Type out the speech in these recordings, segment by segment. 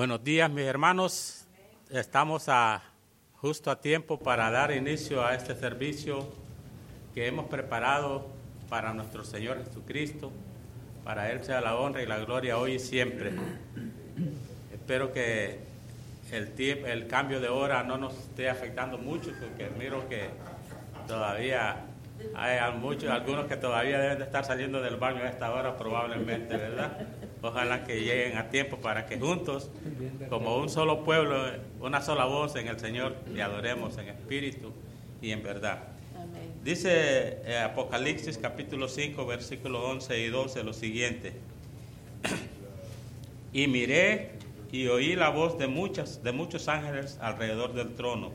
Buenos días, mis hermanos. Estamos a, justo a tiempo para dar inicio a este servicio que hemos preparado para nuestro Señor Jesucristo. Para Él sea la honra y la gloria hoy y siempre. Espero que el, el cambio de hora no nos esté afectando mucho, porque miro que todavía hay muchos, algunos que todavía deben de estar saliendo del baño a esta hora probablemente, ¿verdad? Ojalá que lleguen a tiempo para que juntos, como un solo pueblo, una sola voz en el Señor, le adoremos en espíritu y en verdad. Dice eh, Apocalipsis capítulo 5, versículo 11 y 12 lo siguiente. y miré y oí la voz de, muchas, de muchos ángeles alrededor del trono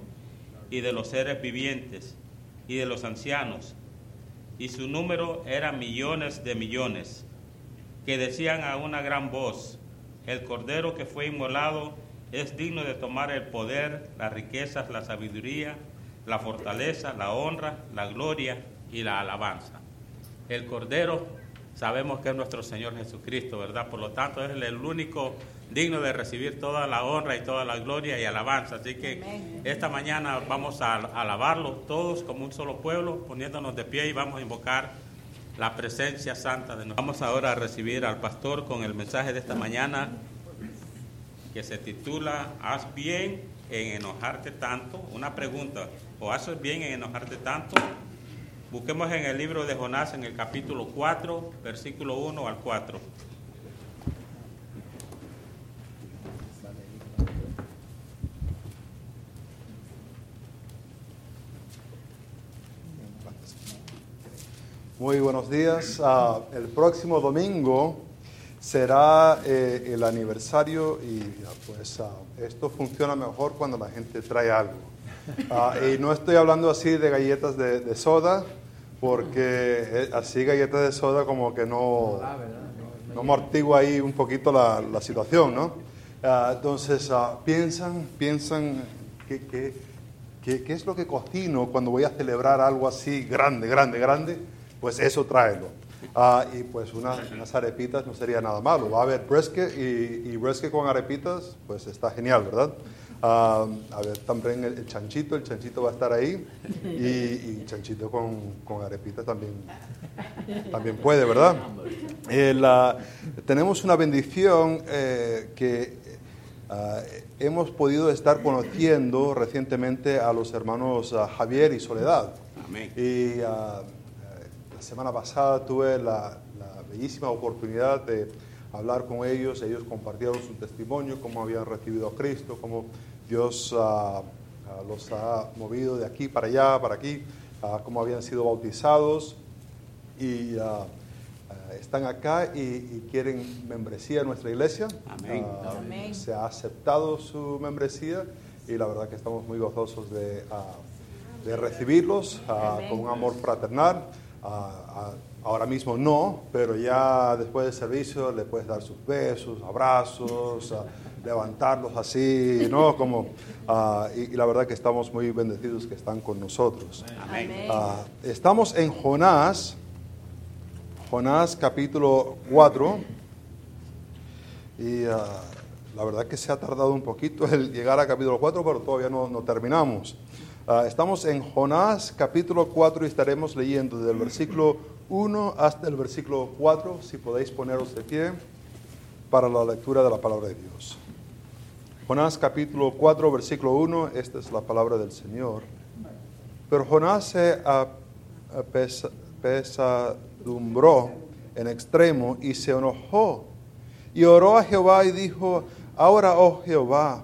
y de los seres vivientes y de los ancianos, y su número era millones de millones, que decían a una gran voz, el cordero que fue inmolado es digno de tomar el poder, las riquezas, la sabiduría, la fortaleza, la honra, la gloria y la alabanza. El cordero sabemos que es nuestro Señor Jesucristo, ¿verdad? Por lo tanto, es el único digno de recibir toda la honra y toda la gloria y alabanza. Así que esta mañana vamos a alabarlo todos como un solo pueblo, poniéndonos de pie y vamos a invocar la presencia santa de nosotros. Vamos ahora a recibir al pastor con el mensaje de esta mañana que se titula Haz bien en enojarte tanto. Una pregunta, ¿o haces bien en enojarte tanto? Busquemos en el libro de Jonás en el capítulo 4, versículo 1 al 4. Muy buenos días. Ah, el próximo domingo será eh, el aniversario y pues ah, esto funciona mejor cuando la gente trae algo. Ah, y no estoy hablando así de galletas de, soda, porque eh, así galletas de soda como que no, no amortigua ahí un poquito la, situación, ¿no? entonces piensan, piensan qué, qué, qué es lo que cocino cuando voy a celebrar algo así grande, grande, grande pues eso tráelo. Ah, y pues unas arepitas no sería nada malo. Va a haber brisket y, y brisket con arepitas, pues está genial, ¿verdad? Ah, a ver, también el, chanchito, el chanchito va a estar ahí y, y chanchito con, con arepitas también, también puede, ¿verdad? tenemos una bendición eh, que ah, hemos podido estar conociendo recientemente a los hermanos Javier y Soledad. Amén. Y semana pasada tuve la, bellísima oportunidad de hablar con ellos. Ellos compartieron su testimonio, cómo habían recibido a Cristo, cómo Dios ah, los ha movido de aquí para allá, para aquí, uh, cómo habían sido bautizados. Y están acá y, quieren membresía en nuestra iglesia. Amén. Se ha aceptado su membresía y la verdad que estamos muy gozosos de, de recibirlos con un amor fraternal ahora mismo no, pero ya después del servicio le puedes dar sus besos, abrazos, levantarlos así, ¿no? Como, y, la verdad que estamos muy bendecidos que están con nosotros. estamos en Jonás, Jonás capítulo 4, y la verdad que se ha tardado un poquito el llegar a capítulo 4, pero todavía no, no terminamos. Ah, estamos en Jonás capítulo 4 y estaremos leyendo desde el versículo 1 hasta el versículo 4, si podéis poneros de pie para la lectura de la palabra de Dios. Jonás capítulo 4, versículo 1, esta es la palabra del Señor. Pero Jonás se pesadumbró en extremo y se enojó y oró a Jehová y dijo, ahora, oh Jehová,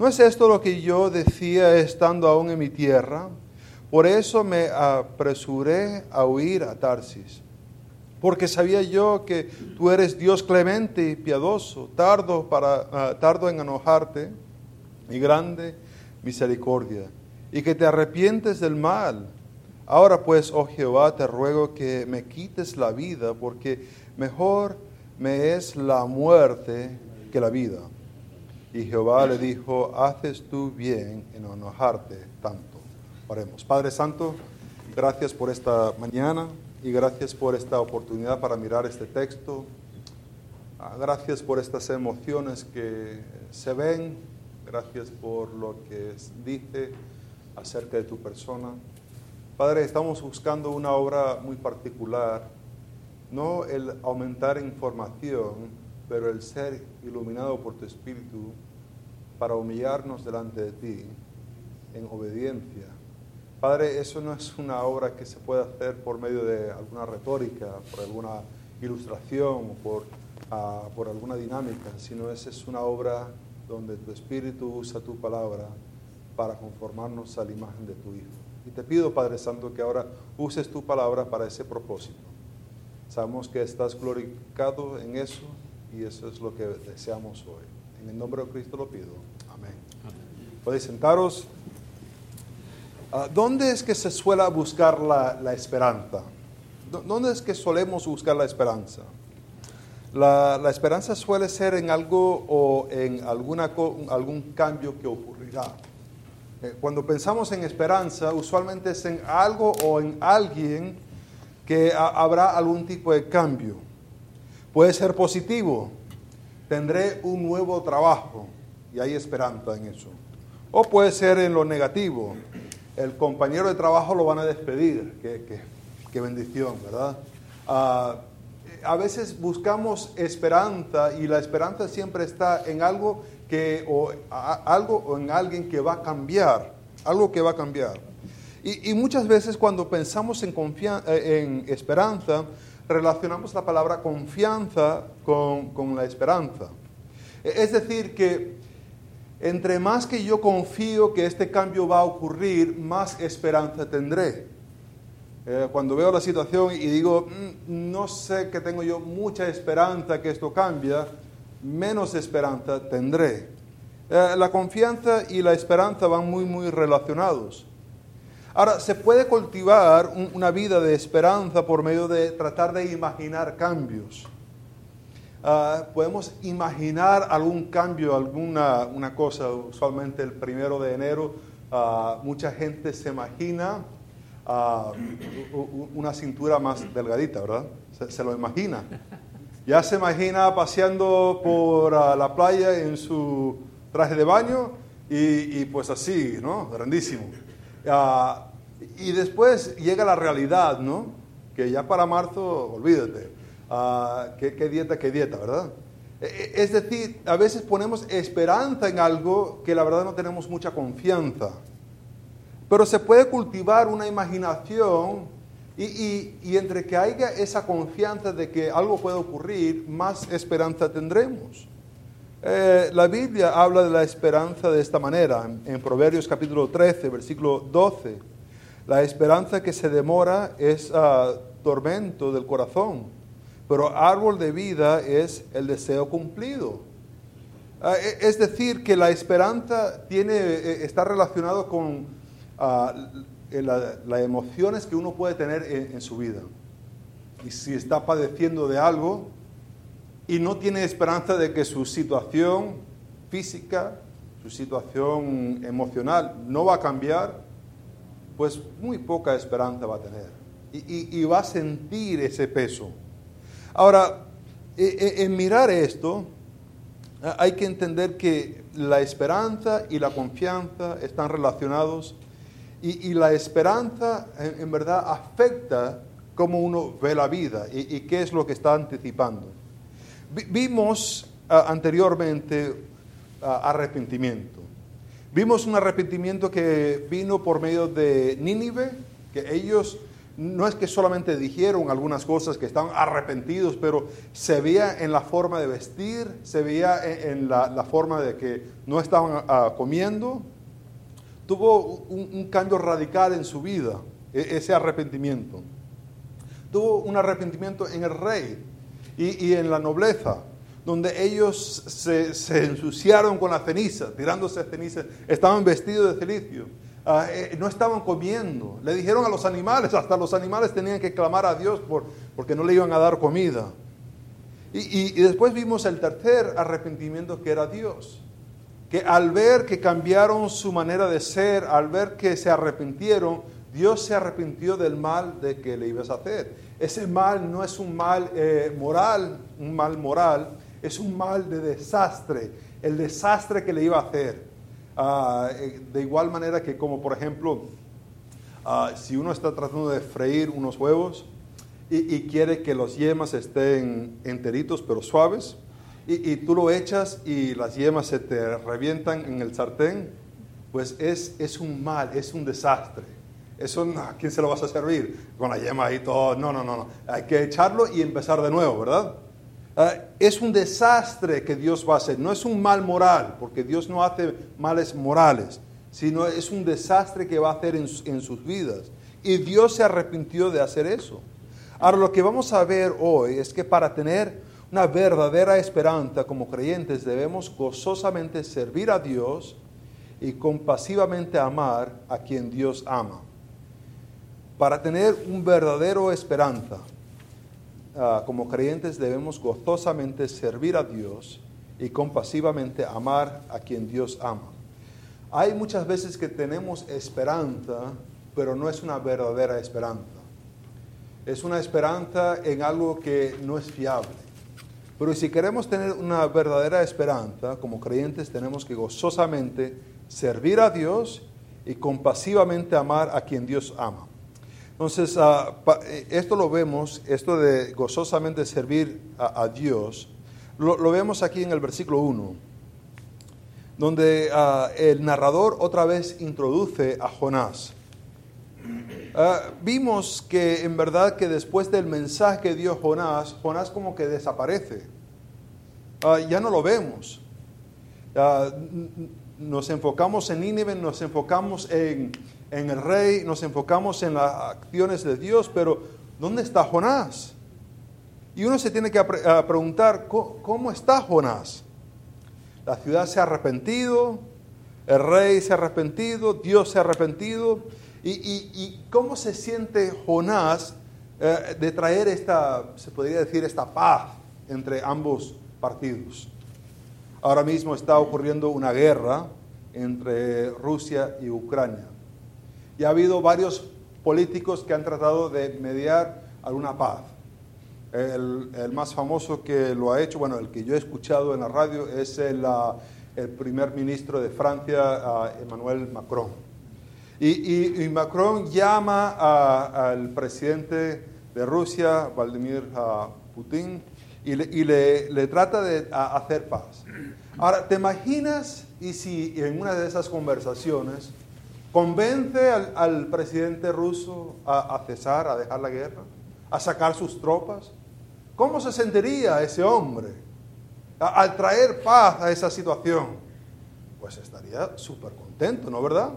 ¿No es esto lo que yo decía estando aún en mi tierra? Por eso me apresuré a huir a Tarsis, porque sabía yo que tú eres Dios clemente y piadoso, tardo, para, ah, tardo en enojarte y grande misericordia, y que te arrepientes del mal. Ahora pues, oh Jehová, te ruego que me quites la vida, porque mejor me es la muerte que la vida. Y Jehová le dijo, haces tú bien en enojarte tanto. Oremos. Padre Santo, gracias por esta mañana y gracias por esta oportunidad para mirar este texto. Ah, gracias por estas emociones que se ven, gracias por lo que dice acerca de tu persona. Padre, estamos buscando una obra muy particular, no el aumentar información, pero el ser iluminado por tu Espíritu para humillarnos delante de ti en obediencia. Padre, eso no es una obra que se puede hacer por medio de alguna retórica, por alguna ilustración, por, uh, por alguna dinámica, sino esa es una obra donde tu Espíritu usa tu palabra para conformarnos a la imagen de tu Hijo. Y te pido, Padre Santo, que ahora uses tu palabra para ese propósito. Sabemos que estás glorificado en eso y eso es lo que deseamos hoy. En el nombre de Cristo lo pido. Amén. Podéis sentaros. Ah, ¿Dónde es que se suele buscar la, la, esperanza? ¿Dónde es que solemos buscar la esperanza? La, la esperanza suele ser en algo o en alguna, algún cambio que ocurrirá. Eh, cuando pensamos en esperanza, usualmente es en algo o en alguien que habrá algún tipo de cambio. Puede ser positivo, tendré un nuevo trabajo y hay esperanza en eso. O puede ser en lo negativo, el compañero de trabajo lo van a despedir, qué, bendición, ¿verdad? Ah, a veces buscamos esperanza y la esperanza siempre está en algo que, o algo o en alguien que va a cambiar, algo que va a cambiar. Y, muchas veces cuando pensamos en, eh, en, esperanza, relacionamos la palabra confianza con, con la esperanza. E, es decir, que entre más que yo confío que este cambio va a ocurrir, más esperanza tendré. Eh, cuando veo la situación y digo, mm, no sé que tengo yo mucha esperanza que esto cambie, menos esperanza tendré. Eh, la confianza y la esperanza van muy, muy relacionados. Ahora, se puede cultivar una vida de esperanza por medio de tratar de imaginar cambios. Ah, podemos imaginar algún cambio, alguna una cosa. Usualmente el primero de enero, ah, mucha gente se imagina ah, una cintura más delgadita, ¿verdad? se, lo imagina. Ya se imagina paseando por la playa en su traje de baño y, pues así, ¿no? Grandísimo. Y después llega la realidad, ¿no? Que ya para marzo, olvídate. ¿qué, ¿qué, dieta, qué dieta, verdad? E, e, es decir, a veces ponemos esperanza en algo que la verdad no tenemos mucha confianza. Pero se puede cultivar una imaginación y, entre que haya esa confianza de que algo puede ocurrir, más esperanza tendremos. Eh, la Biblia habla de la esperanza de esta manera, en, Proverbios capítulo 13, versículo 12. La esperanza que se demora es uh, tormento del corazón, pero árbol de vida es el deseo cumplido. Uh, es decir, que la esperanza tiene, eh, está relacionado con uh, las emociones que uno puede tener en, su vida. Y si está padeciendo de algo y no tiene esperanza de que su situación física, su situación emocional no va a cambiar, pues muy poca esperanza va a tener. Y, va a sentir ese peso. Ahora, e, e, en mirar esto, hay que entender que la esperanza y la confianza están relacionados y, la esperanza en, verdad afecta cómo uno ve la vida y, qué es lo que está anticipando. Vimos anteriormente arrepentimiento. Vimos un arrepentimiento que vino por medio de Nínive, que ellos no es que solamente dijeron algunas cosas que estaban arrepentidos, pero se veía en la forma de vestir, se veía en, la, forma de que no estaban ah, comiendo, tuvo un, cambio radical en su vida, e, ese arrepentimiento. Tuvo un arrepentimiento en el rey y, en la nobleza, donde ellos se, ensuciaron con la ceniza, tirándose ceniza, estaban vestidos de cilicio, eh, no estaban comiendo. Le dijeron a los animales, hasta los animales tenían que clamar a Dios por, porque no le iban a dar comida. y después vimos el tercer arrepentimiento que era Dios que al ver que cambiaron su manera de ser, al ver que se arrepintieron, Dios se arrepintió del mal de que le ibas a hacer. Ese mal no es un mal eh, moral, un mal moral, es un mal de desastre, el desastre que le iba a hacer. Ah, eh, de igual manera que como por ejemplo, ah, si uno está tratando de freír unos huevos y, quiere que los yemas estén enteritos pero suaves, y, tú lo echas y las yemas se te revientan en el sartén, pues es, es un mal, es un desastre. Eso, ¿a quién se lo vas a servir? Con la yema ahí todo. No, no, no, no. Hay que echarlo y empezar de nuevo, ¿verdad? Ah, es un desastre que Dios va a hacer. No es un mal moral, porque Dios no hace males morales, sino es un desastre que va a hacer en, en sus vidas. Y Dios se arrepintió de hacer eso. Ahora, lo que vamos a ver hoy es que para tener una verdadera esperanza como creyentes debemos gozosamente servir a Dios y compasivamente amar a quien Dios ama. Para tener un verdadero esperanza, ah, como creyentes debemos gozosamente servir a Dios y compasivamente amar a quien Dios ama. Hay muchas veces que tenemos esperanza, pero no es una verdadera esperanza. Es una esperanza en algo que no es fiable. Pero si queremos tener una verdadera esperanza, como creyentes tenemos que gozosamente servir a Dios y compasivamente amar a quien Dios ama. Entonces, ah, eh, esto lo vemos, esto de gozosamente servir a, Dios, lo, vemos aquí en el versículo 1, donde ah, el narrador otra vez introduce a Jonás. Ah, vimos que en verdad que después del mensaje que dio Jonás, Jonás como que desaparece. ya no lo vemos. nos enfocamos en Nínive, nos enfocamos en en el rey, nos enfocamos en las acciones de Dios, pero ¿dónde está Jonás? Y uno se tiene que preguntar, ¿cómo está Jonás? La ciudad se ha arrepentido, el rey se ha arrepentido, Dios se ha arrepentido. ¿Y, cómo se siente Jonás eh, de traer esta, se podría decir, esta paz entre ambos partidos? Ahora mismo está ocurriendo una guerra entre Rusia y Ucrania. Y ha habido varios políticos que han tratado de mediar alguna paz. El, más famoso que lo ha hecho, bueno, el que yo he escuchado en la radio es el, ah, el primer ministro de Francia, ah, Emmanuel Macron. Y, Macron llama al presidente de Rusia, Vladimir ah, Putin, y, le, le, trata de hacer paz. Ahora, ¿te imaginas y si en una de esas conversaciones convence al, presidente ruso a, cesar, a dejar la guerra, a sacar sus tropas. ¿Cómo se sentiría ese hombre al traer paz a esa situación? Pues estaría súper contento, ¿no verdad?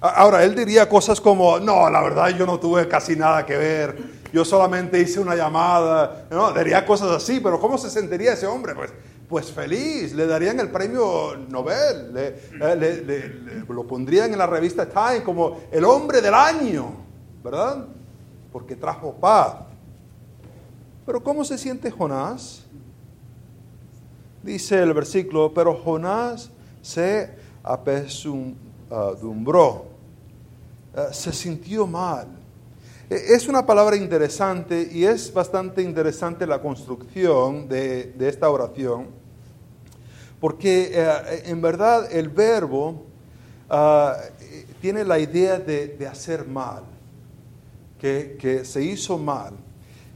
Ahora, él diría cosas como, no, la verdad yo no tuve casi nada que ver, yo solamente hice una llamada, no, diría cosas así, pero ¿cómo se sentiría ese hombre? Pues pues feliz, le darían el premio Nobel, eh, lo pondrían en la revista Time como el hombre del año, ¿verdad? Porque trajo paz. Pero ¿cómo se siente Jonás? Dice el versículo, pero Jonás se apesumbró, eh, se sintió mal. E, es una palabra interesante y es bastante interesante la construcción de, esta oración, porque eh, en verdad el verbo ah, tiene la idea de, hacer mal, que, se hizo mal.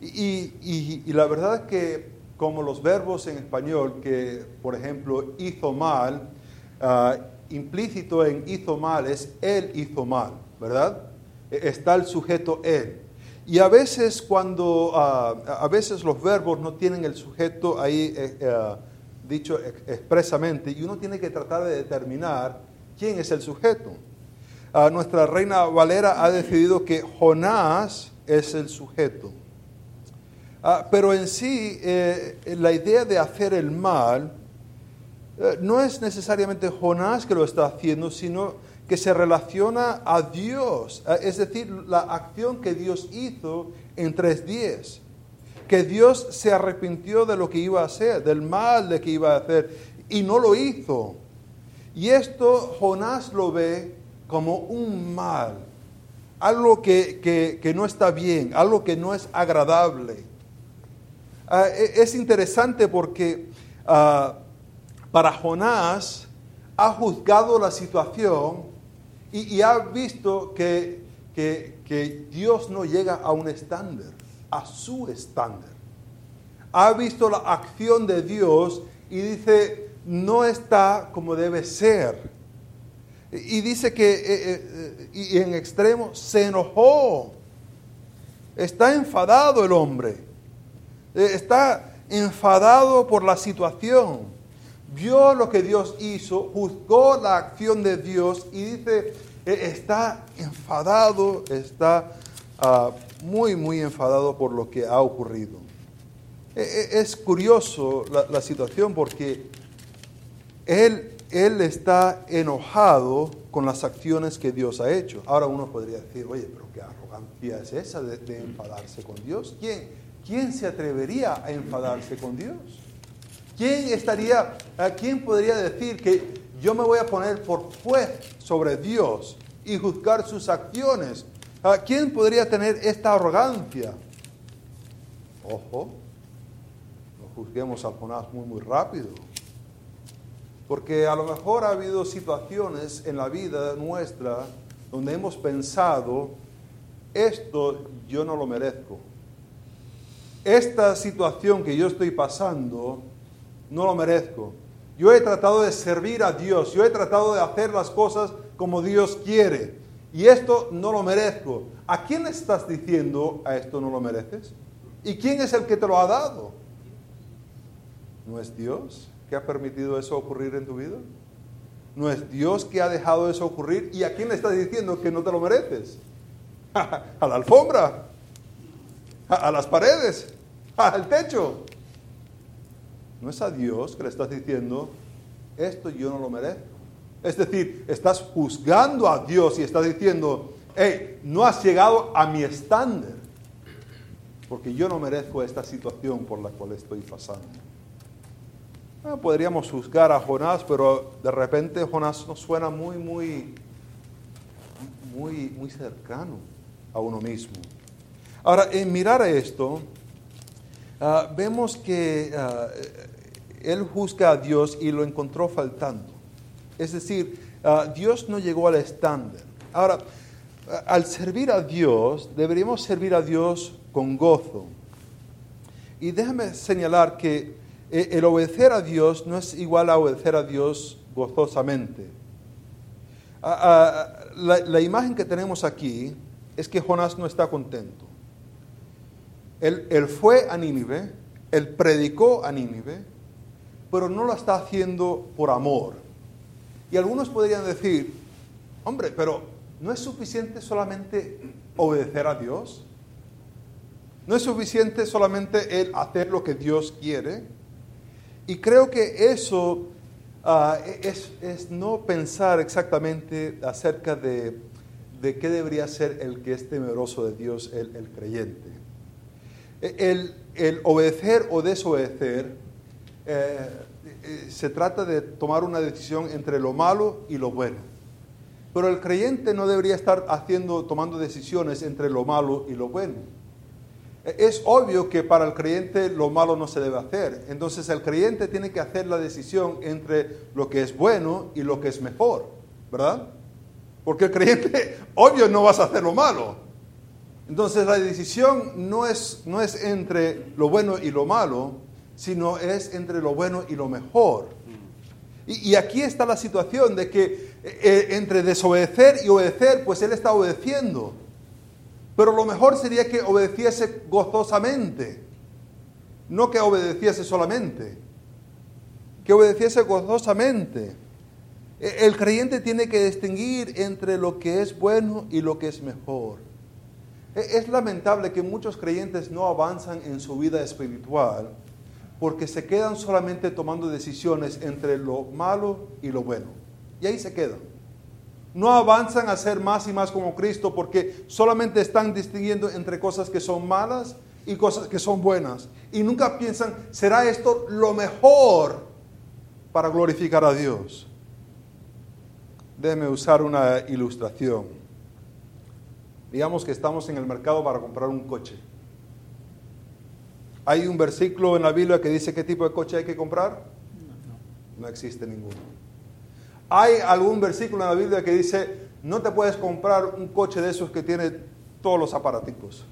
Y, la verdad es que como los verbos en español, que por ejemplo hizo mal, ah, implícito en hizo mal es él hizo mal, ¿verdad? Está el sujeto él. Y a veces cuando, ah, a veces los verbos no tienen el sujeto ahí eh, eh, dicho expresamente y uno tiene que tratar de determinar quién es el sujeto. Ah, nuestra reina Valera ha decidido que Jonás es el sujeto. Ah, pero en sí, eh, la idea de hacer el mal no es necesariamente Jonás que lo está haciendo, sino que se relaciona a Dios, es decir, la acción que Dios hizo en tres días, que Dios se arrepintió de lo que iba a hacer, del mal de que iba a hacer, y no lo hizo. Y esto Jonás lo ve como un mal, algo que, no está bien, algo que no es agradable. Ah, e, es interesante porque ah, para Jonás, ha juzgado la situación y, ha visto que, que Dios no llega a un estándar, a su estándar. Ha visto la acción de Dios y dice, no está como debe ser. Y dice que eh, eh, y en extremo se enojó. Está enfadado el hombre. Eh, está enfadado por la situación. Vio lo que Dios hizo, juzgó la acción de Dios y dice, está enfadado, está ah, muy, muy enfadado por lo que ha ocurrido. Es curioso la, la situación porque él él está enojado con las acciones que Dios ha hecho. Ahora uno podría decir, oye, pero qué arrogancia es esa de, enfadarse con Dios. ¿Quién, ¿Quién se atrevería a enfadarse con Dios? ¿Quién estaría, a quién podría decir que yo me voy a poner por juez sobre Dios y juzgar sus acciones? ¿A quién podría tener esta arrogancia? Ojo, no juzguemos a Jonás muy, muy rápido. Porque a lo mejor ha habido situaciones en la vida nuestra donde hemos pensado, esto yo no lo merezco. Esta situación que yo estoy pasando, no lo merezco. Yo he tratado de servir a Dios, yo he tratado de hacer las cosas como Dios quiere. Y esto no lo merezco. ¿A quién estás diciendo a esto no lo mereces? ¿Y quién es el que te lo ha dado? ¿No es Dios? que ha permitido eso ocurrir en tu vida? ¿No es Dios que ha dejado eso ocurrir? ¿Y a quién le estás diciendo que no te lo mereces? a la alfombra, a, las paredes, al techo. No es a Dios que le estás diciendo, esto yo no lo merezco. Es decir, estás juzgando a Dios y estás diciendo, hey, no has llegado a mi estándar, porque yo no merezco esta situación por la cual estoy pasando. Ah, podríamos juzgar a Jonás, pero de repente Jonás nos suena muy, muy, muy, muy cercano a uno mismo. Ahora, en mirar a esto, ah, vemos que ah, él juzga a Dios y lo encontró faltando. Es decir, Dios no llegó al estándar. Ahora, al servir a Dios, deberíamos servir a Dios con gozo. Y déjame señalar que eh, el obedecer a Dios no es igual a obedecer a Dios gozosamente. La, imagen que tenemos aquí es que Jonás no está contento. Él, él, fue a Nínive, él predicó a Nínive, pero no lo está haciendo por amor. Y algunos podrían decir, hombre, pero ¿no es suficiente solamente obedecer a Dios? ¿No es suficiente solamente él hacer lo que Dios quiere? Y creo que eso ah, es, no pensar exactamente acerca de, qué debería ser el que es temeroso de Dios, el, creyente. El, obedecer o desobedecer eh, eh, se trata de tomar una decisión entre lo malo y lo bueno. Pero el creyente no debería estar haciendo, tomando decisiones entre lo malo y lo bueno es obvio que para el creyente lo malo no se debe hacer. Entonces el creyente tiene que hacer la decisión entre lo que es bueno y lo que es mejor, ¿verdad? Porque el creyente, obvio, no vas a hacer lo malo. Entonces la decisión no es, no es entre lo bueno y lo malo, sino es entre lo bueno y lo mejor. Y, aquí está la situación de que eh, entre desobedecer y obedecer, pues él está obedeciendo. Pero lo mejor sería que obedeciese gozosamente, no que obedeciese solamente, que obedeciese gozosamente. E, el creyente tiene que distinguir entre lo que es bueno y lo que es mejor. E, es lamentable que muchos creyentes no avanzan en su vida espiritual porque se quedan solamente tomando decisiones entre lo malo y lo bueno. Y ahí se quedan no avanzan a ser más y más como Cristo porque solamente están distinguiendo entre cosas que son malas y cosas que son buenas. Y nunca piensan, ¿será esto lo mejor para glorificar a Dios? Déjeme usar una ilustración. Digamos que estamos en el mercado para comprar un coche. Hay un versículo en la Biblia que dice qué tipo de coche hay que comprar. No existe ninguno. Hay algún versículo en la Biblia que dice, no te puedes comprar un coche de esos que tiene todos los aparaticos,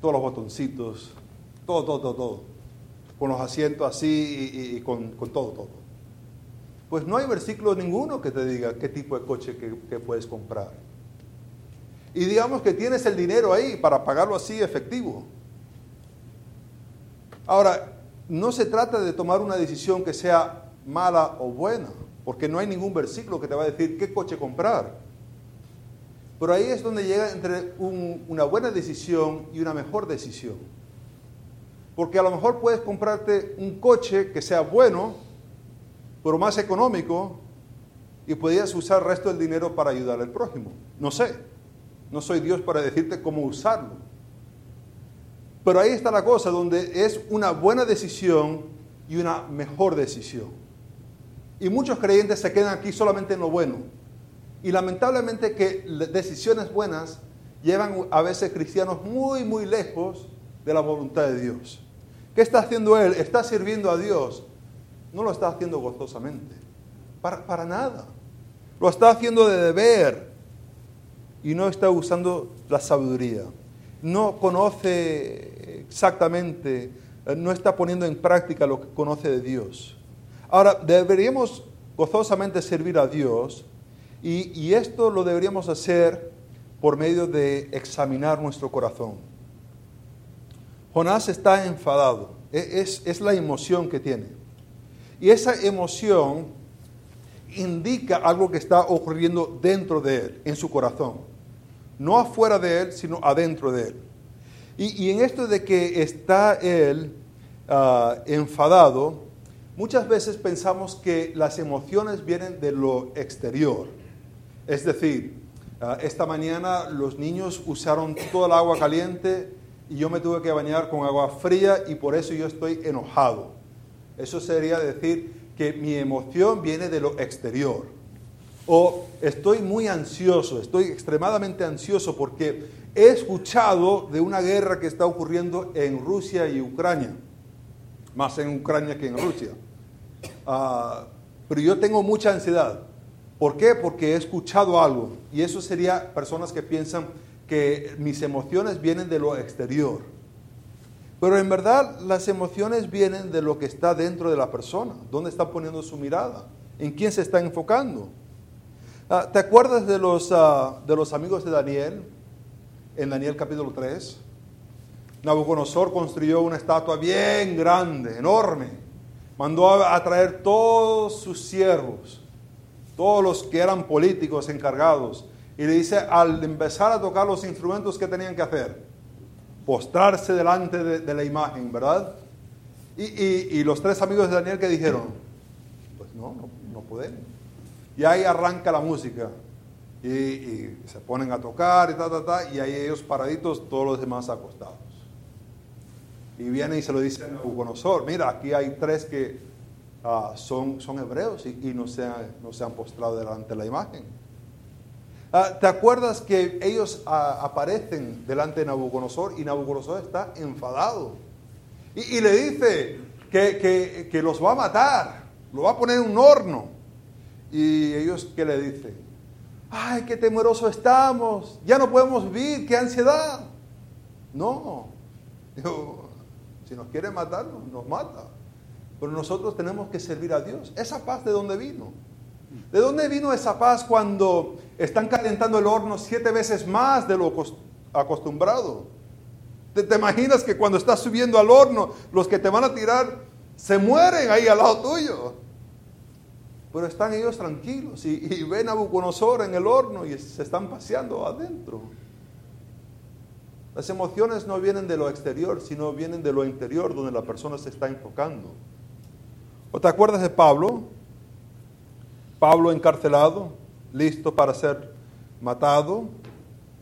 todos los botoncitos, todo, todo, todo, todo. Con los asientos así y, con, todo, todo. Pues no hay versículo ninguno que te diga qué tipo de coche que puedes comprar. Y digamos que tienes el dinero ahí para pagarlo así efectivo. Ahora, no se trata de tomar una decisión que sea mala o buena, porque no hay ningún versículo que te va a decir qué coche comprar. Pero ahí es donde llega entre una buena decisión y una mejor decisión. Porque a lo mejor puedes comprarte un coche que sea bueno, pero más económico, y podrías usar el resto del dinero para ayudar al prójimo. No sé. No soy Dios para decirte cómo usarlo. Pero ahí está la cosa, donde es una buena decisión y una mejor decisión. Y muchos creyentes se quedan aquí solamente en lo bueno. Y lamentablemente que decisiones buenas llevan a veces cristianos muy, muy lejos de la voluntad de Dios. ¿Qué está haciendo él? Está sirviendo a Dios. No lo está haciendo gozosamente. Para, para nada. Lo está haciendo de deber y no está usando la sabiduría. No conoce exactamente, eh, no está poniendo en práctica lo que conoce de Dios. Ahora, deberíamos gozosamente servir a Dios y, esto lo deberíamos hacer por medio de examinar nuestro corazón. Jonás está enfadado, e, es, es la emoción que tiene. Y esa emoción indica algo que está ocurriendo dentro de él, en su corazón no afuera de él, sino adentro de él. Y, en esto de que está él ah, enfadado, muchas veces pensamos que las emociones vienen de lo exterior. Es decir, ah, esta mañana los niños usaron toda el agua caliente y yo me tuve que bañar con agua fría y por eso yo estoy enojado. Eso sería decir que mi emoción viene de lo exterior. O estoy muy ansioso, estoy extremadamente ansioso porque he escuchado de una guerra que está ocurriendo en Rusia y Ucrania, más en Ucrania que en Rusia. Ah, pero yo tengo mucha ansiedad. ¿Por qué? Porque he escuchado algo. Y eso sería personas que piensan que mis emociones vienen de lo exterior. Pero en verdad las emociones vienen de lo que está dentro de la persona. ¿Dónde está poniendo su mirada? ¿En quién se está enfocando? Ah, ¿Te acuerdas de los, ah, de los amigos de Daniel? En Daniel capítulo 3. Nabucodonosor construyó una estatua bien grande, enorme. Mandó a, traer todos sus siervos, todos los que eran políticos encargados. Y le dice, al empezar a tocar los instrumentos, ¿qué tenían que hacer? Postrarse delante de, la imagen, ¿verdad? Y, los tres amigos de Daniel que dijeron, pues no, no, no podemos. Y ahí arranca la música. Y, se ponen a tocar y ta, ta, ta, y ahí ellos paraditos, todos los demás acostados. Y viene y se lo dice a Nabucodonosor, mira, aquí hay tres que ah, son, son hebreos y, no, se han, no se han postrado delante de la imagen. Ah, ¿Te acuerdas que ellos ah, aparecen delante de Nabucodonosor y Nabucodonosor está enfadado? Y, le dice que, que, que los va a matar, lo va a poner en un horno. Y ellos, ¿qué le dicen? Ay, qué temeroso estamos, ya no podemos vivir, qué ansiedad. No, si nos quiere matar, nos mata. Pero nosotros tenemos que servir a Dios. ¿Esa paz de dónde vino? ¿De dónde vino esa paz cuando están calentando el horno siete veces más de lo acostumbrado? ¿Te, ¿Te, imaginas que cuando estás subiendo al horno, los que te van a tirar se mueren ahí al lado tuyo? Pero están ellos tranquilos y, ven a Buconosor en el horno y se están paseando adentro. Las emociones no vienen de lo exterior, sino vienen de lo interior, donde la persona se está enfocando. ¿O te acuerdas de Pablo? Pablo encarcelado, listo para ser matado,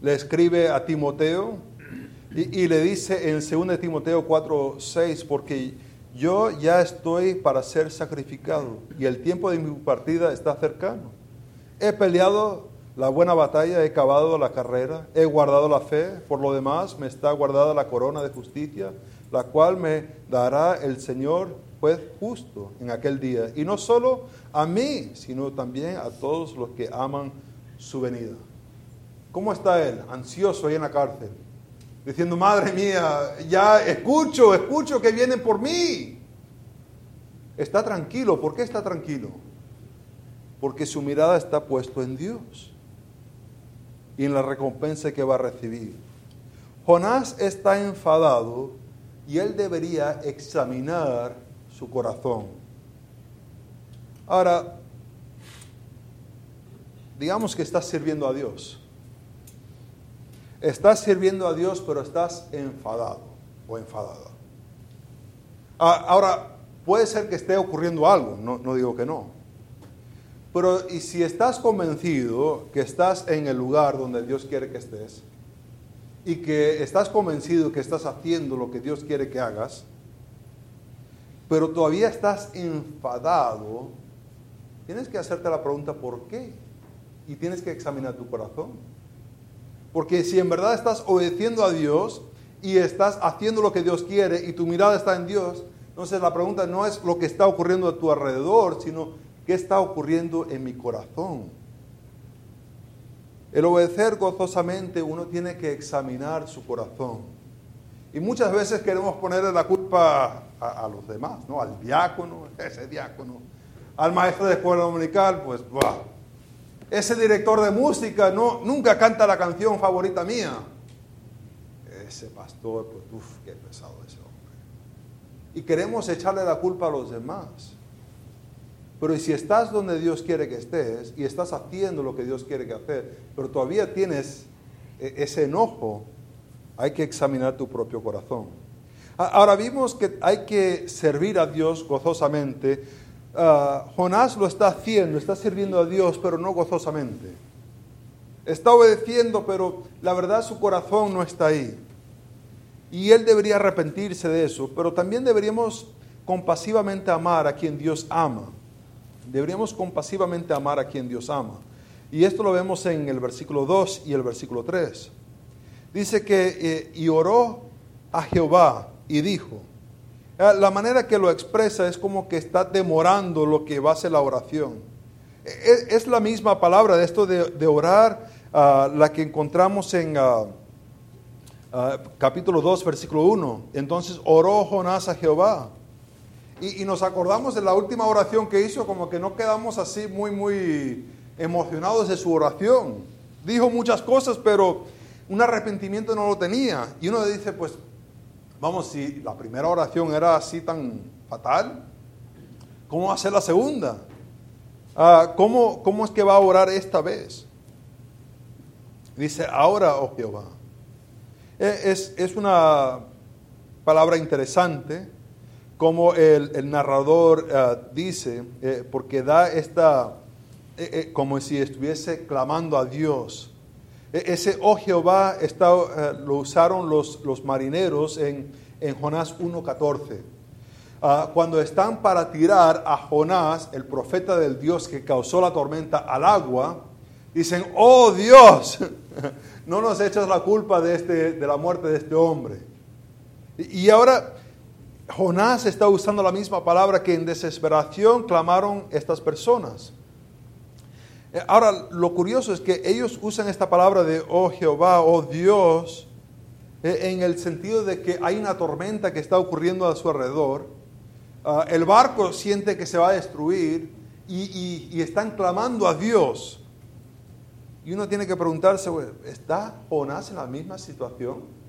le escribe a Timoteo y, y le dice en 2 Timoteo 4, 6, porque yo ya estoy para ser sacrificado y el tiempo de mi partida está cercano. He peleado la buena batalla, he cavado la carrera, he guardado la fe, por lo demás me está guardada la corona de justicia, la cual me dará el Señor, juez justo en aquel día. Y no solo a mí, sino también a todos los que aman su venida. ¿Cómo está él? Ansioso ahí en la cárcel. Diciendo, madre mía, ya escucho, escucho que vienen por mí. Está tranquilo. ¿Por qué está tranquilo? Porque su mirada está puesta en Dios y en la recompensa que va a recibir. Jonás está enfadado y él debería examinar su corazón. Ahora, digamos que estás sirviendo a Dios. Estás sirviendo a Dios, pero estás enfadado o enfadada. Ah, ahora, puede ser que esté ocurriendo algo, no, no digo que no. Pero y si estás convencido que estás en el lugar donde Dios quiere que estés, y que estás convencido que estás haciendo lo que Dios quiere que hagas, pero todavía estás enfadado, tienes que hacerte la pregunta ¿por qué? Y tienes que examinar tu corazón. Porque si en verdad estás obedeciendo a Dios y estás haciendo lo que Dios quiere y tu mirada está en Dios, entonces la pregunta no es lo que está ocurriendo a tu alrededor, sino qué está ocurriendo en mi corazón. El obedecer gozosamente uno tiene que examinar su corazón. Y muchas veces queremos ponerle la culpa a, los demás, ¿no? Al diácono, ese diácono. Al maestro de escuela dominical, pues, ¡buah! Ese director de música no, nunca canta la canción favorita mía. Ese pastor, pues, uff, qué pesado ese hombre. Y queremos echarle la culpa a los demás. Pero si estás donde Dios quiere que estés y estás haciendo lo que Dios quiere que hacer, pero todavía tienes e, ese enojo, hay que examinar tu propio corazón. Ahora vimos que hay que servir a Dios gozosamente. Ah, Jonás lo está haciendo, está sirviendo a Dios, pero no gozosamente. Está obedeciendo, pero la verdad su corazón no está ahí. Y él debería arrepentirse de eso, pero también deberíamos compasivamente amar a quien Dios ama. Deberíamos compasivamente amar a quien Dios ama. Y esto lo vemos en el versículo 2 y el versículo 3. Dice que, eh, y oró a Jehová y dijo, la manera que lo expresa es como que está demorando lo que va a ser la oración. E, e, es, la misma palabra de esto de, orar, ah, la que encontramos en ah, ah, capítulo 2, versículo 1. Entonces oró Jonás a Jehová y, nos acordamos de la última oración que hizo, como que no quedamos así muy, muy emocionados de su oración. Dijo muchas cosas, pero un arrepentimiento no lo tenía. Y uno dice, pues, vamos, si la primera oración era así tan fatal, ¿cómo va a ser la segunda? Ah, ¿cómo, ¿Cómo es que va a orar esta vez? Dice, ahora, oh Jehová. E, es, es una palabra interesante como el, narrador eh, dice, eh, porque da esta, eh, como si estuviese clamando a Dios. E, ese, oh Jehová, está, lo usaron los, los marineros en, en Jonás 1.14. Ah, cuando están para tirar a Jonás, el profeta del Dios que causó la tormenta, al agua, dicen, oh Dios, no nos echas la culpa de, este, de la muerte de este hombre. Y ahora Jonás está usando la misma palabra que en desesperación clamaron estas personas. Ahora, lo curioso es que ellos usan esta palabra de, oh Jehová, oh Dios, eh, en el sentido de que hay una tormenta que está ocurriendo a su alrededor. Ah, el barco siente que se va a destruir y están clamando a Dios. Y uno tiene que preguntarse, ¿está Jonás en la misma situación?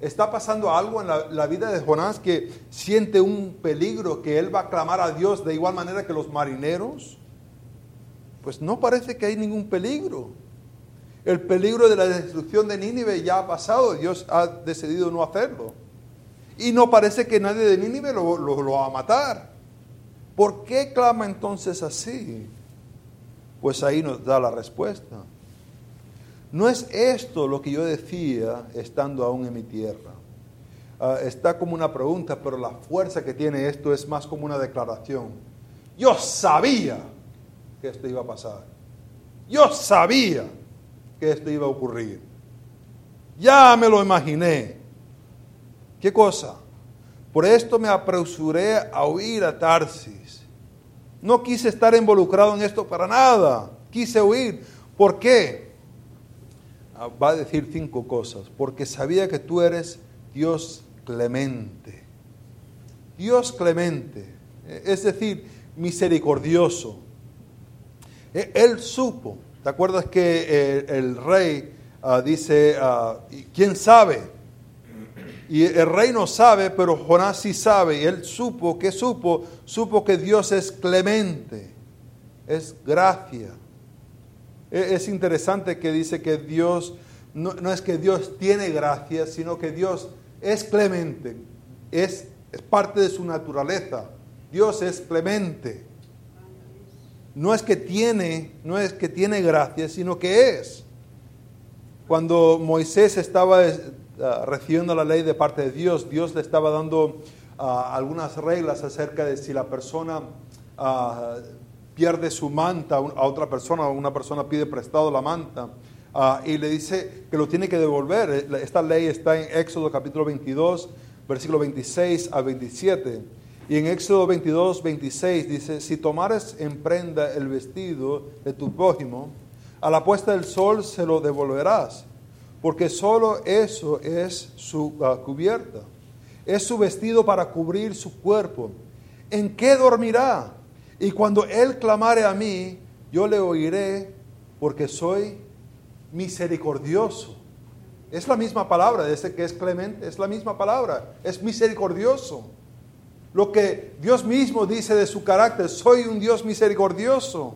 está pasando algo en la, vida de Jonás que siente un peligro, que él va a clamar a Dios de igual manera que los marineros. Pues no parece que hay ningún peligro. El peligro de la destrucción de Nínive ya ha pasado, Dios ha decidido no hacerlo. Y no parece que nadie de Nínive lo, lo va a matar. ¿Por qué clama entonces así? Pues ahí nos da la respuesta. No es esto lo que yo decía estando aún en mi tierra. Ah, está como una pregunta, pero la fuerza que tiene esto es más como una declaración. Yo sabía que esto iba a pasar. Yo sabía que esto iba a ocurrir. Ya me lo imaginé. ¿Qué cosa? Por esto me apresuré a huir a Tarsis. No quise estar involucrado en esto para nada. Quise huir. ¿Por qué? Ah, va a decir cinco cosas. Porque sabía que tú eres Dios clemente. Dios clemente. Es decir, misericordioso. E, él supo. ¿Te acuerdas que el, rey ah, dice, ah, ¿quién sabe? Y el rey no sabe, pero Jonás sí sabe. Y él supo, que supo? Supo que Dios es clemente, es gracia. E, es interesante que dice que Dios, no, es que Dios tiene gracia, sino que Dios es clemente, es, es parte de su naturaleza. Dios es clemente. No es que tiene, no es que tiene gracia, sino que es. Cuando Moisés estaba uh, recibiendo la ley de parte de Dios, Dios le estaba dando ah, algunas reglas acerca de si la persona ah, pierde su manta a otra persona una persona pide prestado la manta y le dice que lo tiene que devolver. Esta ley está en Éxodo capítulo 22, versículo 26 a 27. Y en Éxodo 22, 26 dice, si tomares en prenda el vestido de tu prójimo, a la puesta del sol se lo devolverás porque solo eso es su ah, cubierta. Es su vestido para cubrir su cuerpo. ¿En qué dormirá? Y cuando él clamare a mí, yo le oiré, porque soy misericordioso. Es la misma palabra, de ese que es clemente, es la misma palabra, es misericordioso. Lo que Dios mismo dice de su carácter, soy un Dios misericordioso.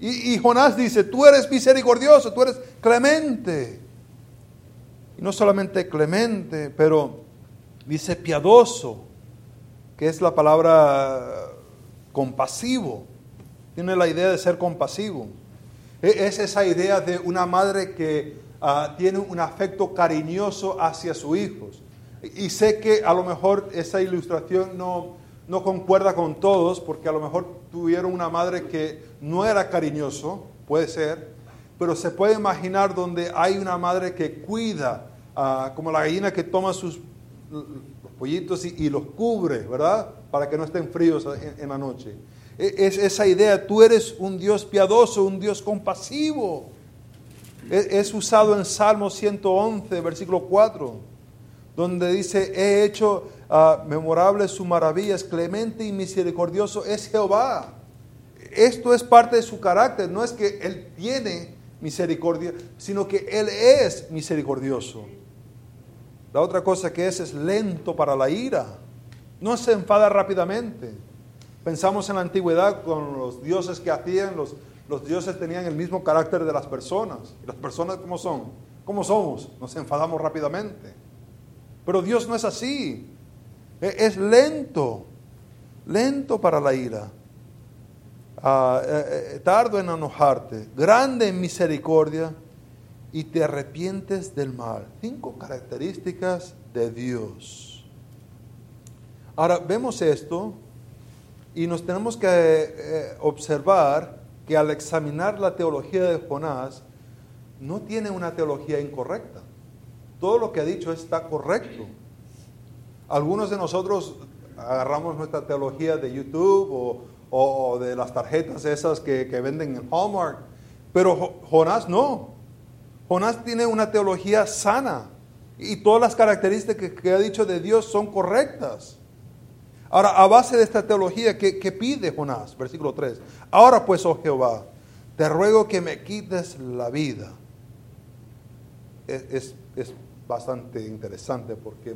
Y, y Jonás dice, tú eres misericordioso, tú eres clemente no solamente clemente, pero dice piadoso, que es la palabra compasivo. Tiene la idea de ser compasivo. E, es esa idea de una madre que ah, tiene un afecto cariñoso hacia sus hijos. Y sé que a lo mejor esa ilustración no, no concuerda con todos, porque a lo mejor tuvieron una madre que no era cariñoso, puede ser, pero se puede imaginar donde hay una madre que cuida como la gallina que toma sus pollitos y, los cubre, ¿verdad? Para que no estén fríos en, la noche. E, es esa idea, tú eres un Dios piadoso, un Dios compasivo. E, es, usado en Salmo 111, versículo 4, donde dice, he hecho uh, memorables sus maravillas, clemente y misericordioso es Jehová. Esto es parte de su carácter, no es que Él tiene misericordia, sino que Él es misericordioso. La otra cosa que es es lento para la ira. No se enfada rápidamente. Pensamos en la antigüedad con los dioses que hacían, los, los dioses tenían el mismo carácter de las personas. ¿Y las personas cómo son? ¿Cómo somos? Nos enfadamos rápidamente. Pero Dios no es así. E, es lento, lento para la ira. Ah, eh, eh, tardo en enojarte, grande en misericordia y te arrepientes del mal. Cinco características de Dios. Ahora vemos esto y nos tenemos que eh, observar que al examinar la teología de Jonás, no tiene una teología incorrecta. Todo lo que ha dicho está correcto. Algunos de nosotros agarramos nuestra teología de YouTube o, de las tarjetas esas que, venden en Hallmark, pero Jonás no. Jonás tiene una teología sana y todas las características que ha dicho de Dios son correctas. Ahora, a base de esta teología, ¿qué, pide Jonás? Versículo 3. Ahora pues, oh Jehová, te ruego que me quites la vida. Es, bastante interesante porque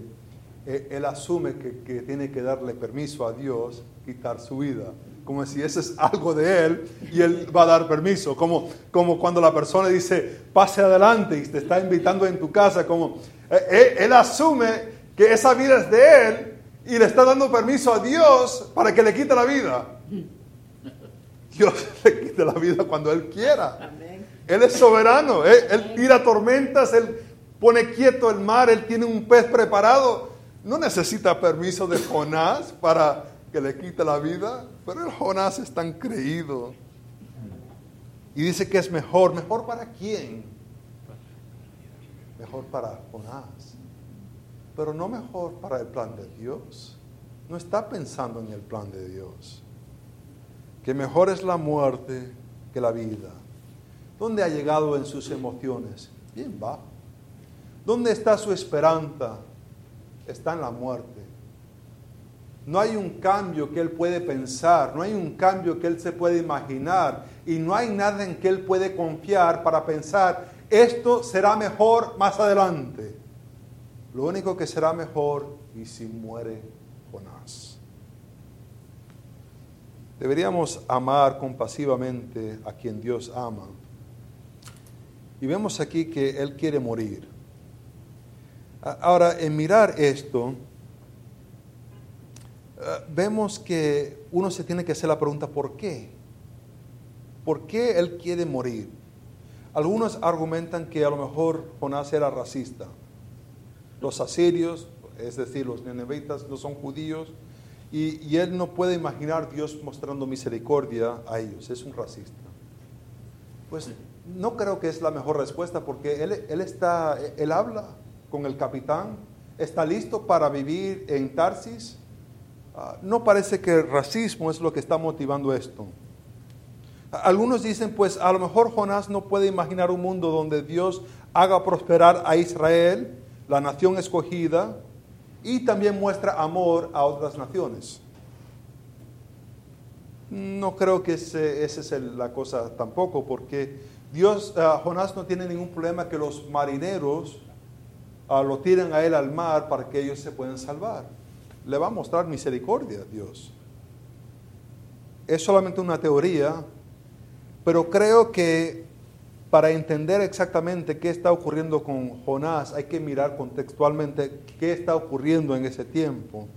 él asume que, que tiene que darle permiso a Dios quitar su vida como si ese es algo de él y él va a dar permiso, como, como cuando la persona dice, pase adelante y te está invitando en tu casa, como eh, eh, él, asume que esa vida es de él y le está dando permiso a Dios para que le quite la vida. Dios le quite la vida cuando él quiera. Él es soberano, eh, él tira tormentas, él pone quieto el mar, él tiene un pez preparado. No necesita permiso de Jonás para que le quite la vida. Pero el Jonás es tan creído. Y dice que es mejor. ¿Mejor para quién? Mejor para Jonás. Pero no mejor para el plan de Dios. no está pensando en el plan de Dios. Que mejor es la muerte que la vida. ¿Dónde ha llegado en sus emociones? Bien bajo. ¿Dónde está su esperanza? Está en la muerte. No hay un cambio que él puede pensar, no hay un cambio que él se puede imaginar y no hay nada en que él puede confiar para pensar, esto será mejor más adelante. Lo único que será mejor y si muere Jonás. Deberíamos amar compasivamente a quien Dios ama. Y vemos aquí que Él quiere morir. Ahora, en mirar esto, eh, vemos que uno se tiene que hacer la pregunta, ¿por qué? ¿Por qué Él quiere morir? Algunos argumentan que a lo mejor Jonás era racista. Los asirios, es decir, los ninevitas, no son judíos, y, él no puede imaginar Dios mostrando misericordia a ellos, es un racista. Pues no creo que es la mejor respuesta porque él, él, está, él habla con el capitán, está listo para vivir en Tarsis. Ah, no parece que el racismo es lo que está motivando esto. Algunos dicen, pues a lo mejor Jonás no puede imaginar un mundo donde Dios haga prosperar a Israel, la nación escogida, y también muestra amor a otras naciones. No creo que esa es la cosa tampoco, porque Dios, ah, Jonás no tiene ningún problema que los marineros ah, lo tiren a él al mar para que ellos se puedan salvar. Le va a mostrar misericordia a Dios. Es solamente una teoría, pero creo que para entender exactamente qué está ocurriendo con Jonás, hay que mirar contextualmente qué está ocurriendo en ese tiempo.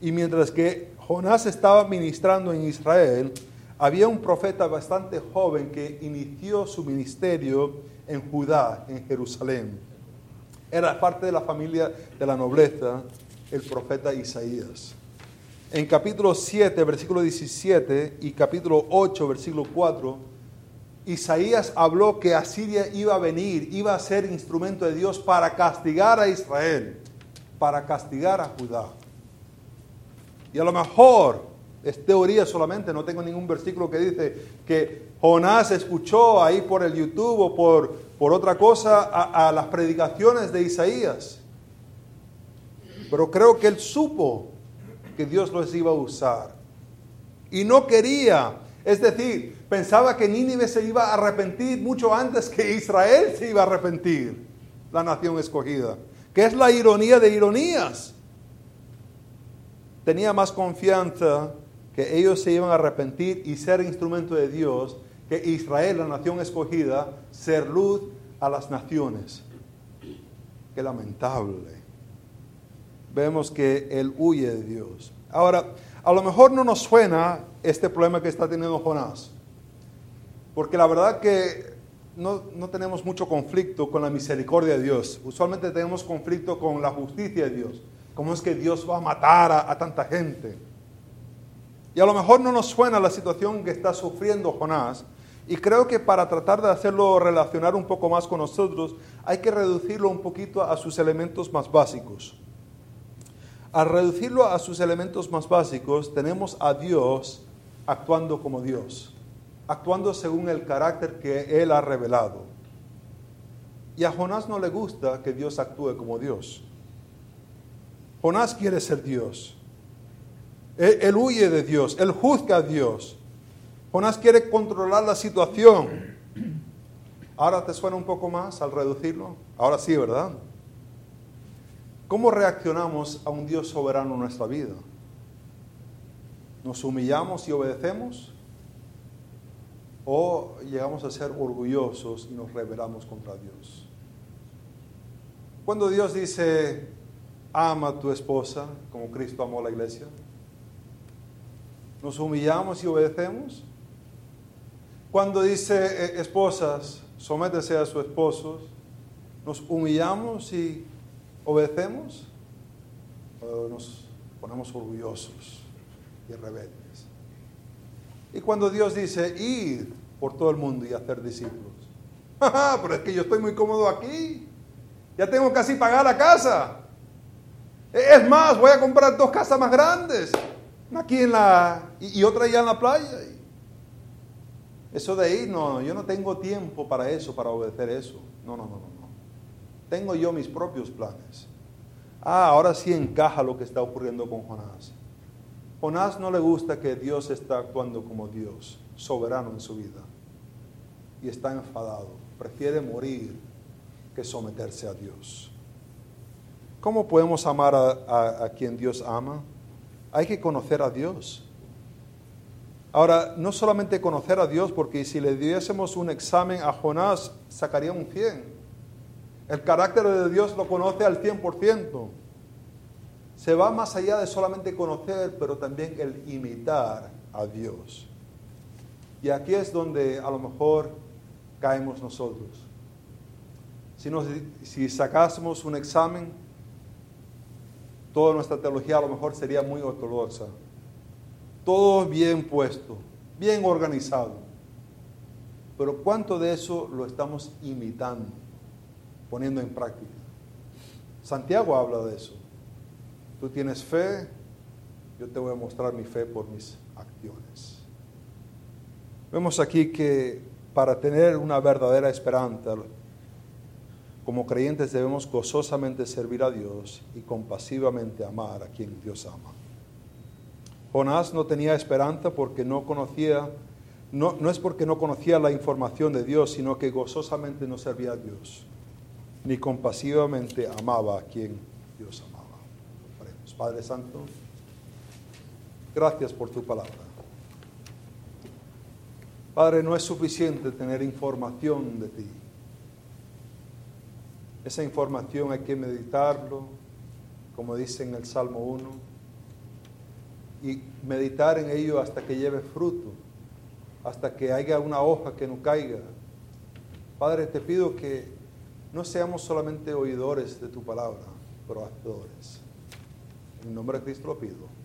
Y mientras que Jonás estaba ministrando en Israel, había un profeta bastante joven que inició su ministerio en Judá, en Jerusalén. Era parte de la familia de la nobleza, el profeta Isaías. En capítulo 7, versículo 17 y capítulo 8, versículo 4, Isaías habló que Asiria iba a venir, iba a ser instrumento de Dios para castigar a Israel, para castigar a Judá. Y a lo mejor es teoría solamente, no tengo ningún versículo que dice que Jonás escuchó ahí por el YouTube o por, por otra cosa a, a las predicaciones de Isaías. Pero creo que él supo que Dios los iba a usar. Y no quería es decir, pensaba que Nínive se iba a arrepentir mucho antes que Israel se iba a arrepentir, la nación escogida. Que es la ironía de ironías. Tenía más confianza que ellos se iban a arrepentir y ser instrumento de Dios, que Israel, la nación escogida, ser luz a las naciones. Qué lamentable. Vemos que él huye de Dios. Ahora, a lo mejor no nos suena este problema que está teniendo Jonás, porque la verdad que no, tenemos mucho conflicto con la misericordia de Dios. Usualmente tenemos conflicto con la justicia de Dios. ¿Cómo es que Dios va a matar a, a tanta gente? Y a lo mejor no nos suena la situación que está sufriendo Jonás, y creo que para tratar de hacerlo relacionar un poco más con nosotros, hay que reducirlo un poquito a sus elementos más básicos. Al reducirlo a sus elementos más básicos, tenemos a Dios actuando como Dios, actuando según el carácter que Él ha revelado. Y a Jonás no le gusta que Dios actúe como Dios. Jonás quiere ser Dios. Él, huye de Dios, él juzga a Dios. Jonás quiere controlar la situación. Ahora te suena un poco más al reducirlo. Ahora sí, ¿verdad? ¿Cómo reaccionamos a un Dios soberano en nuestra vida? ¿Nos humillamos y obedecemos? ¿O llegamos a ser orgullosos y nos rebelamos contra Dios? Cuando Dios dice, ama a tu esposa como Cristo amó a la iglesia, ¿nos humillamos y obedecemos? Cuando dice, eh, esposas, sométese a sus esposos, ¿nos humillamos y obedecemos o nos ponemos orgullosos y rebeldes. Y cuando Dios dice ir por todo el mundo y hacer discípulos, pero es que yo estoy muy cómodo aquí, ya tengo casi pagar la casa. Es más, voy a comprar dos casas más grandes. Aquí en la... y, otra allá en la playa. Eso de ahí, no, yo no tengo tiempo para eso, para obedecer eso. No, no, no, no. Tengo yo mis propios planes. Ah, ahora sí encaja lo que está ocurriendo con Jonás. Jonás no le gusta que Dios está actuando como Dios, soberano en su vida. Y está enfadado. Prefiere morir que someterse a Dios. ¿Cómo podemos amar a, a quien Dios ama? Hay que conocer a Dios. Ahora, no solamente conocer a Dios, porque si le diésemos un examen a Jonás, sacaría un 100. El carácter de Dios lo conoce al 100%. Se va más allá de solamente conocer, pero también el imitar a Dios. Y aquí es donde a lo mejor caemos nosotros. Si, si sacásemos un examen, toda nuestra teología a lo mejor sería muy ortodoxa todo bien puesto, bien organizado. Pero ¿cuánto de eso lo estamos imitando, poniendo en práctica? Santiago habla de eso. Tú tienes fe, yo te voy a mostrar mi fe por mis acciones. Vemos aquí que para tener una verdadera esperanza, como creyentes debemos gozosamente servir a Dios y compasivamente amar a quien Dios ama. Jonás no tenía esperanza porque no conocía, no, no es porque no conocía la información de Dios, sino que gozosamente no servía a Dios, ni compasivamente amaba a quien Dios amaba. Padre Santo, gracias por tu palabra. Padre, no es suficiente tener información de ti. Esa información hay que meditarlo, como dice en el Salmo 1 y meditar en ello hasta que lleve fruto, hasta que haya una hoja que no caiga. Padre, te pido que no seamos solamente oidores de tu palabra, pero hacedores. En nombre de Cristo lo pido.